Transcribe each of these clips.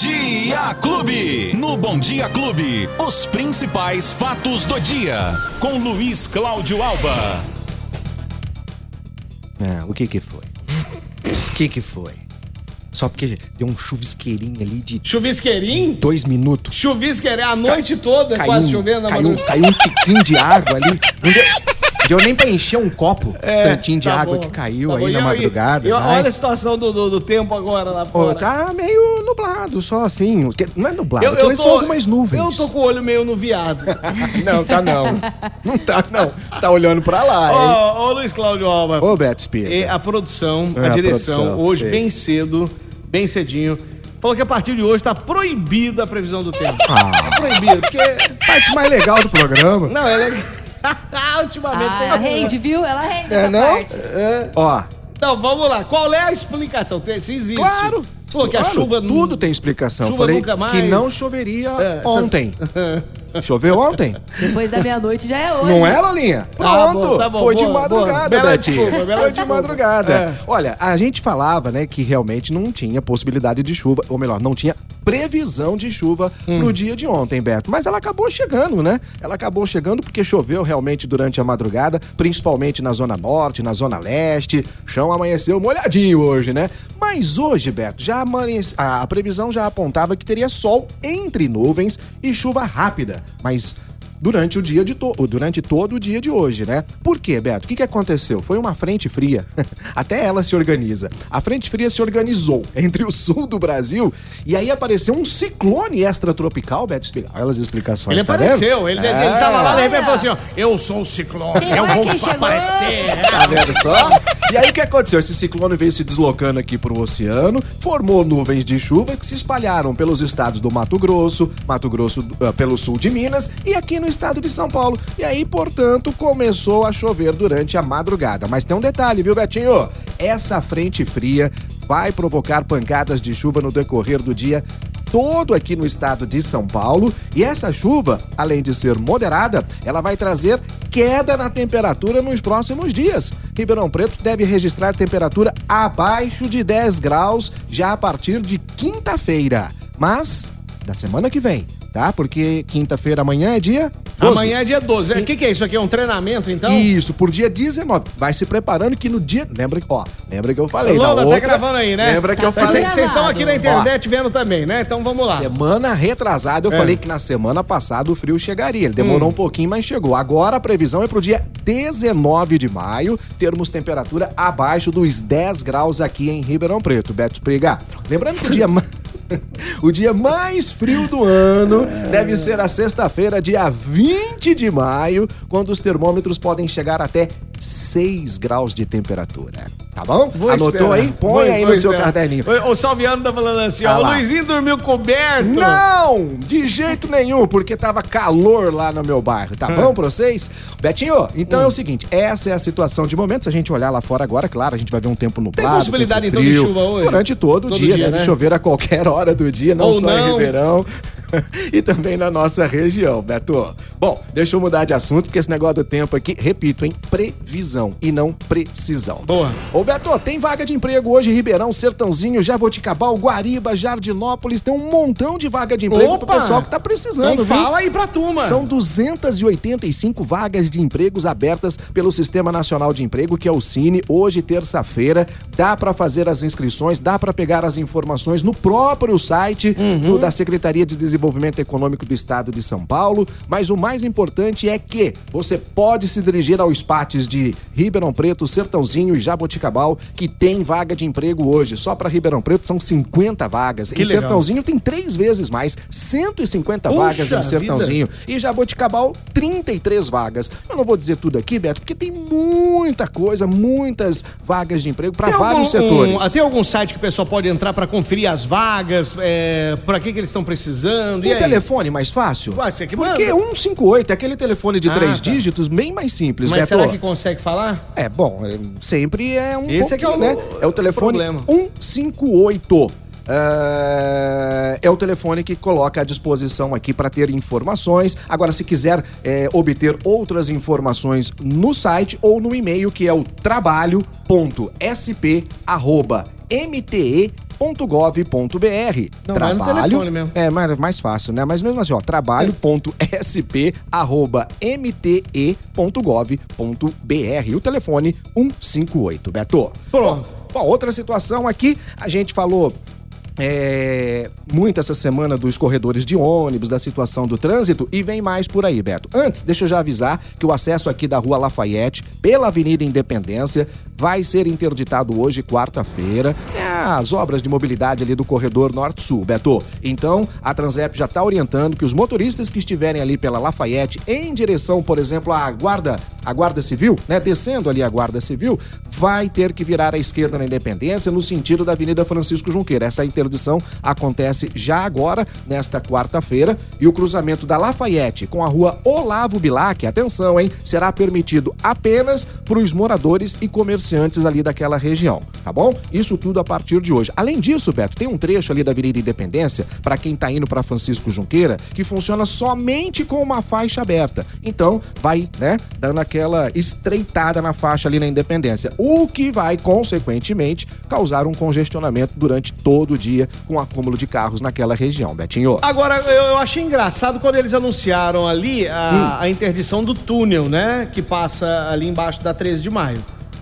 Dia Clube. No Bom Dia Clube, os principais fatos do dia. Com Luiz Cláudio Alba. É, o que que foi? O que que foi? Só porque deu um chuvisqueirinho ali de Chuvisqueirinho? dois minutos. Chuvisqueirinho a noite toda, Caiu, quase chovendo na caiu, madrugada. caiu um tiquinho de água ali. Não deu, deu nem pra encher um copo. tantinho de tá água bom, que caiu tá bom. aí E na madrugada. e vai. olha a situação do, do, do tempo agora lá Pô, fora. tá meio nublado, só assim. Não é nublado, Eu, eu tô, são algumas nuvens. eu tô com o olho meio no viado. Não, tá não. Não tá não. Você tá olhando pra lá, hein? Ô, ô, Luiz Cláudio Alba. Ô, Beto Espírito. E a produção, É, a a direção, produção, hoje sei. bem cedo, bem cedinho, falou que a partir de hoje tá proibida a previsão do tempo. Ah. Tá proibido, porque... Parte mais legal do programa. Não, é... Ultimamente Ah, tem... rende, viu? Ela rende É, essa não? parte. Ó, Então, vamos lá. Qual é a explicação? Tem- Se existe. claro. Você falou que a chuva... Tudo tem explicação. Chuva Falei nunca mais. que não choveria É, essas- ontem. Choveu ontem? Depois da meia-noite já é hoje. Não é, Lolinha? Ah, Pronto. bom, tá bom, Foi de boa, madrugada, boa. Bela desculpa, bela Foi de madrugada. É. Olha, a gente falava, né, que realmente não tinha possibilidade de chuva, ou melhor, não tinha previsão de chuva Hum. pro dia de ontem, Beto. Mas ela acabou chegando, né? Ela acabou chegando porque choveu realmente durante a madrugada, principalmente na zona norte, na zona leste. Chão amanheceu molhadinho hoje, né? Mas hoje, Beto, já amanhece... a previsão já apontava que teria sol entre nuvens e chuva rápida. Mas durante o dia de to durante todo o dia de hoje, né? Por quê, Beto? O que, que aconteceu? Foi uma frente fria. Até ela se organiza. A frente fria se organizou entre o sul do Brasil e aí apareceu um ciclone extratropical, Beto. Olha as explicações, Ele tá apareceu, vendo? ele, É. ele tava lá, de repente falou assim, ó, eu sou o ciclone, Tem eu vou que chegou. aparecer. Tá vendo só? E aí o que aconteceu? Esse ciclone veio se deslocando aqui pro oceano, formou nuvens de chuva que se espalharam pelos estados do Mato Grosso, Mato Grosso ah, pelo sul de Minas e aqui no estado de São Paulo. E aí, portanto, começou a chover durante a madrugada. Mas tem um detalhe, viu, Betinho? Essa frente fria vai provocar pancadas de chuva no decorrer do dia todo aqui no estado de São Paulo. E essa chuva, além de ser moderada, ela vai trazer queda na temperatura nos próximos dias. Ribeirão Preto deve registrar temperatura abaixo de 10 graus já a partir de quinta-feira. Mas da semana que vem, tá? Porque quinta-feira amanhã é dia 12. Amanhã é dia 12. O que, que é isso aqui? É um treinamento, então? Isso, por dia 19. Vai se preparando que no dia. Lembra que, ó, lembra que eu falei. Lola, tá outra- gravando aí, né? Lembra que Tá eu tudo falei. Vocês estão aqui na internet vendo também, né? Então vamos lá. Semana retrasada, eu É. falei que na semana passada o frio chegaria. Ele Hum. demorou um pouquinho, mas chegou. Agora a previsão é pro dia 19 de maio, termos temperatura abaixo dos 10 graus aqui em Ribeirão Preto. Beto Priga. Lembrando que o dia. O dia mais frio do ano deve ser a sexta-feira, dia 20 de maio, quando os termômetros podem chegar até 6 graus de temperatura. Tá bom? Vou Anotou esperar. aí? Põe Vou- aí vou no seu esperar. caderninho. O, o Salviano tá falando assim, Ah ó, o. Luizinho dormiu coberto. Não, de jeito nenhum, porque tava calor lá no meu bairro, tá bom pra vocês? Betinho, então Hum. é o seguinte, essa é a situação de momento, se a gente olhar lá fora agora, claro, a gente vai ver um tempo nublado, possibilidade, tempo então, de chuva hoje? Durante todo, o Todo dia, dia, né? né? De chover a qualquer hora do dia, não Ou só em não. Ribeirão e também na nossa região, Beto. Bom, deixa eu mudar de assunto, porque esse negócio do tempo aqui, repito, hein, previsão e não precisão. Boa. Ô Beto, tem vaga de emprego hoje em Ribeirão, Sertãozinho, Jaboticabal, Guariba, Jardinópolis, tem um montão de vaga de emprego pro Opa! pessoal que tá precisando, Então fala aí pra turma. São 285 vagas de empregos abertas pelo Sistema Nacional de Emprego, que é o Cine, hoje terça-feira. Dá pra fazer as inscrições, dá pra pegar as informações no próprio site Uhum. do- da Secretaria de Desenvolvimento Econômico do Estado de São Paulo, mas o mais mais importante é que você pode se dirigir aos partes de Ribeirão Preto, Sertãozinho e Jaboticabal, que tem vaga de emprego hoje. Só para Ribeirão Preto são 50 vagas. Que e legal. Sertãozinho tem três vezes mais, 150 Puxa vagas em Sertãozinho. Vida. E Jaboticabal, 33 vagas. Eu não vou dizer tudo aqui, Beto, porque tem muita coisa, muitas vagas de emprego para vários algum, setores. Um, tem algum site que o pessoal pode entrar para conferir as vagas, é, para que, que eles estão precisando? O um telefone mais fácil? Você que. Porque 150 58, é aquele telefone de ah, três tá. dígitos, bem mais simples. Mas Beto. será que consegue falar? É, bom, é, sempre é um Esse é, é o, né? é o telefone o 158. É, é o telefone que coloca à disposição aqui para ter informações. Agora, se quiser é, obter outras informações no site ou no e-mail, que é o trabalho.sp.mte Trabalho. mesmo. É mais, mais fácil, né? Mas mesmo assim, ó, trabalho.sp.mte.gov.br. E o telefone 158, Beto. Pronto. Bom, outra situação aqui, a gente falou é, muito essa semana dos corredores de ônibus, da situação do trânsito e vem mais por aí, Beto. Antes, deixa eu já avisar que o acesso aqui da Rua Lafayette pela Avenida Independência vai ser interditado hoje, quarta-feira. As obras de mobilidade ali do corredor Norte-Sul, Beto. Então, a Transep já está orientando que os motoristas que estiverem ali pela Lafayette em direção, por exemplo, à Guarda, à Guarda Civil, né, descendo ali a Guarda Civil, vai ter que virar à esquerda na Independência no sentido da Avenida Francisco Junqueira. Essa interdição acontece já agora, nesta quarta-feira, e o cruzamento da Lafayette com a rua Olavo Bilac, atenção, hein, será permitido apenas para os moradores e comerciantes ali daquela região, tá bom? Isso tudo a partir de hoje. Além disso, Beto, tem um trecho ali da Avenida Independência, para quem tá indo para Francisco Junqueira, que funciona somente com uma faixa aberta. Então, vai, né, dando aquela estreitada na faixa ali na Independência, o que vai, consequentemente, causar um congestionamento durante todo o dia com acúmulo de carros naquela região, Betinho. Agora, eu, eu achei engraçado quando eles anunciaram ali a, Hum. a interdição do túnel, né? Que passa ali embaixo da 13 de maio.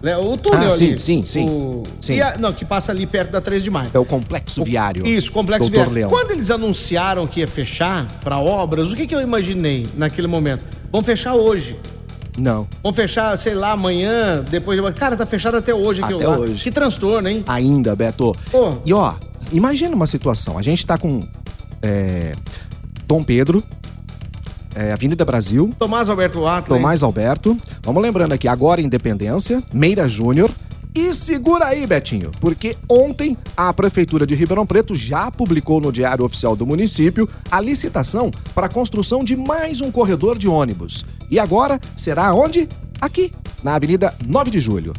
Né, O túnel Ah, sim, ali. sim, sim. O- Sim. a- não, que passa ali perto da 13 de maio. É o complexo viário. Isso, complexo Doutor viário. Leão. Quando eles anunciaram que ia fechar para obras, o que, que eu imaginei naquele momento? Vão fechar hoje. Não. Vão fechar, sei lá, amanhã, depois de. Cara, tá fechado até hoje aquilo Até lá. hoje. Que transtorno, hein? ainda, Beto. Pô. E ó, imagina uma situação. A gente tá com é, Dom Pedro, é, Avenida Brasil, Tomás Alberto Atley. Tomás Alberto. Vamos lembrando aqui, agora Independência, Meira Júnior. E segura aí, Betinho, porque ontem a Prefeitura de Ribeirão Preto já publicou no Diário Oficial do município a licitação para a construção de mais um corredor de ônibus. E agora será onde? Aqui, na Avenida 9 de Julho.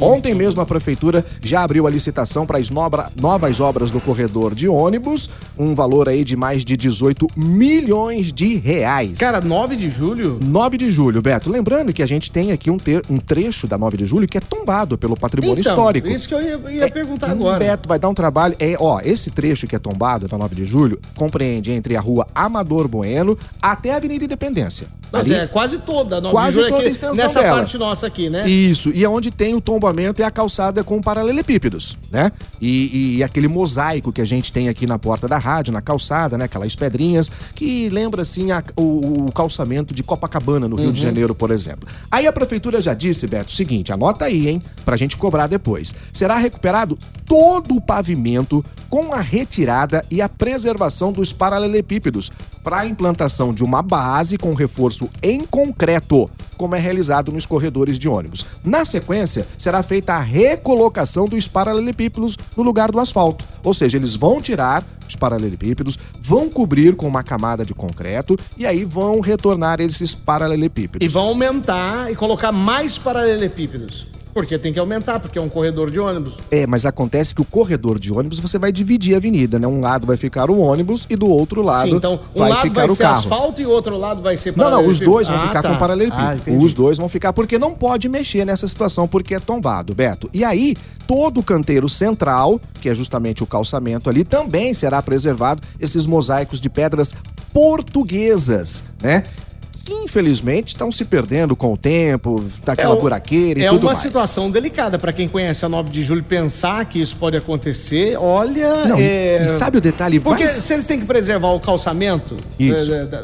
Ontem mesmo a Prefeitura já abriu a licitação para as novas obras do corredor de ônibus, um valor aí de mais de 18 milhões de reais. Cara, 9 de julho? 9 de julho, Beto. Lembrando que a gente tem aqui um, ter- um trecho da 9 de julho que é tombado pelo patrimônio Então, histórico. Isso que eu ia, ia É, perguntar agora. Beto vai dar um trabalho. É, ó, esse trecho que é tombado da 9 de julho compreende entre a rua Amador Bueno até a Avenida Independência. Mas é quase toda 9 Quase julho. toda aqui, a extensão Nessa dela. parte nossa aqui, né? Isso, e é onde tem o tombamento e a calçada com paralelepípedos, né? E, e aquele mosaico que a gente tem aqui na porta da rádio, na calçada, né? Aquelas pedrinhas que lembra, assim, a- o, o calçamento de Copacabana, no Rio Uhum. de Janeiro, por exemplo. Aí a prefeitura já disse, Beto, o seguinte, anota aí, hein? Pra gente cobrar depois. Será recuperado todo o pavimento com a retirada e a preservação dos paralelepípedos para a implantação de uma base com reforço em concreto, como é realizado nos corredores de ônibus. Na sequência, será feita a recolocação dos paralelepípedos no lugar do asfalto. Ou seja, eles vão tirar os paralelepípedos, vão cobrir com uma camada de concreto e aí vão retornar esses E paralelepípedos. vão aumentar e colocar mais paralelepípedos. Porque tem que aumentar, porque é um corredor de ônibus. É, mas acontece que o corredor de ônibus você vai dividir a avenida, né? Um lado vai ficar o ônibus e do outro lado Sim, então um vai lado ficar vai o ser carro. asfalto e o outro lado vai ser Não, não, os dois vão Ah, ficar tá. com paralelepípedo. Ah, os dois vão ficar porque não pode mexer nessa situação porque é tombado, Beto. E aí, todo o canteiro central, que é justamente o calçamento ali, também será preservado esses mosaicos de pedras portuguesas, né? Que infelizmente estão se perdendo com o tempo, daquela É o- buraqueira e é tudo uma mais. situação delicada para quem conhece a 9 de julho pensar que isso pode acontecer. Olha, Não, é... e sabe o detalhe Porque mais- se eles têm que preservar o calçamento Isso. é, da-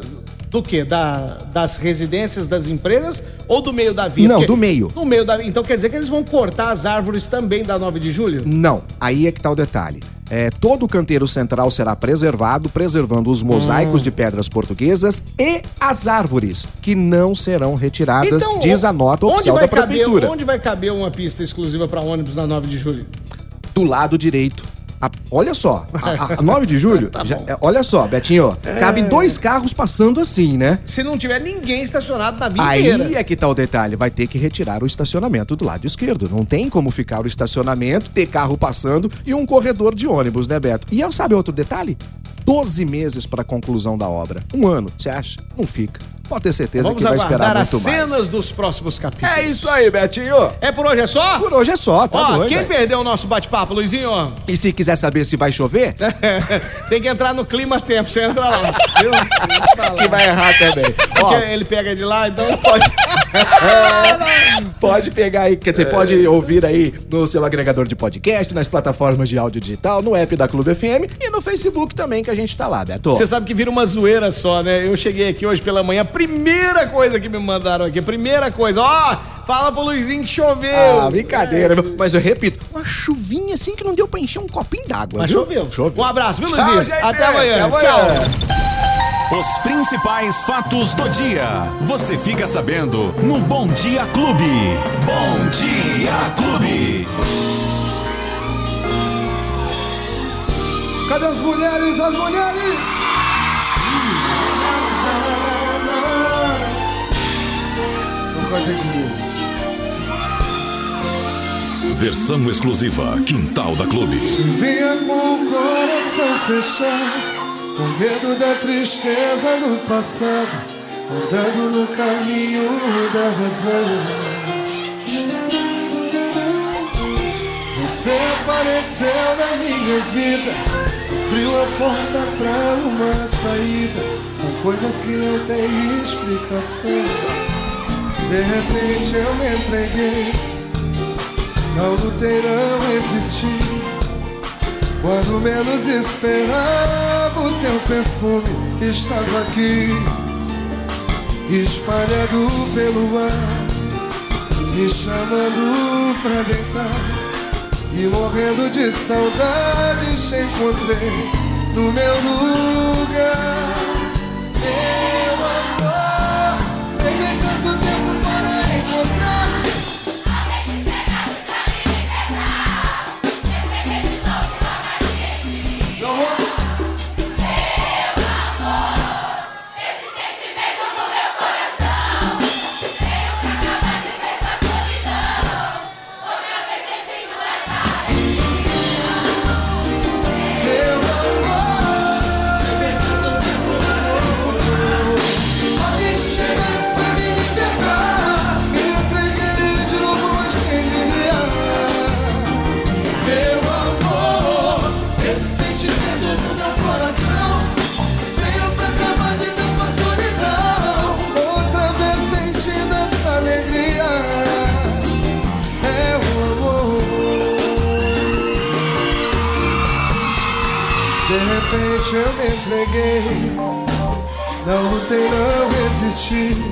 do quê? Da, das residências das empresas ou do meio da via? Não, Porque- do meio. Do meio da Então quer dizer que eles vão cortar as árvores também da 9 de julho? Não, aí é que tá o detalhe. É, todo o canteiro central será preservado, preservando os mosaicos Hum. de pedras portuguesas e as árvores, que não serão retiradas, diz a nota oficial da prefeitura. Caber, onde vai caber uma pista exclusiva para ônibus na 9 de julho? Do lado direito. A- olha só, a, a- a 9 de julho, Tá já- é, olha só, Betinho, cabe dois carros passando assim, né? Se não tiver ninguém estacionado na via inteira. Aí é que tá o detalhe, vai ter que retirar o estacionamento do lado esquerdo. Não tem como ficar o estacionamento, ter carro passando e um corredor de ônibus, né, Beto? E eu sabe outro detalhe? 12 meses para a conclusão da obra. Um ano, você acha? Não fica. Pode ter certeza Vamos que vai esperar aguardar as muito cenas mais. dos próximos capítulos. É isso aí, Betinho. É por hoje é só? Por hoje é só, tá Ó, doido. quem velho. perdeu o nosso bate-papo, Luizinho? E se quiser saber se vai chover, Tem que entrar no clima tempo, você entra lá. Viu? que vai errar também. Ó, ele pega de lá, então pode... pode pegar aí, quer dizer, pode ouvir aí no seu agregador de podcast, nas plataformas de áudio digital, no app da Clube FM e no Facebook também que a gente tá lá, Beto. Você sabe que vira uma zoeira só, né? Eu cheguei aqui hoje pela manhã, primeira coisa que me mandaram aqui, primeira coisa, ó, fala pro Luizinho que choveu. Ah, brincadeira, viu? mas eu repito, uma chuvinha assim que não deu pra encher um copinho d'água, Mas viu? choveu. Choveu. Um abraço, viu, Tchau, Luizinho? gente. Até amanhã. Até Tchau. Os principais fatos do dia. Você fica sabendo no Bom Dia Clube. Bom Dia Clube. Cadê as mulheres? As mulheres! Não canta comigo. Versão exclusiva Quintal da Clube. Vinha com o coração fechado, com medo da tristeza do passado, andando no caminho da razão. Você apareceu na minha vida, abriu a porta pra uma saída. São coisas que não têm explicação. De repente eu me entreguei, não lutei, não existi. Quando menos esperava, o teu perfume estava aqui, espalhado pelo ar, me chamando pra deitar. E morrendo de saudade, te encontrei no meu lugar. Eu me entreguei. Não lutei, não resisti.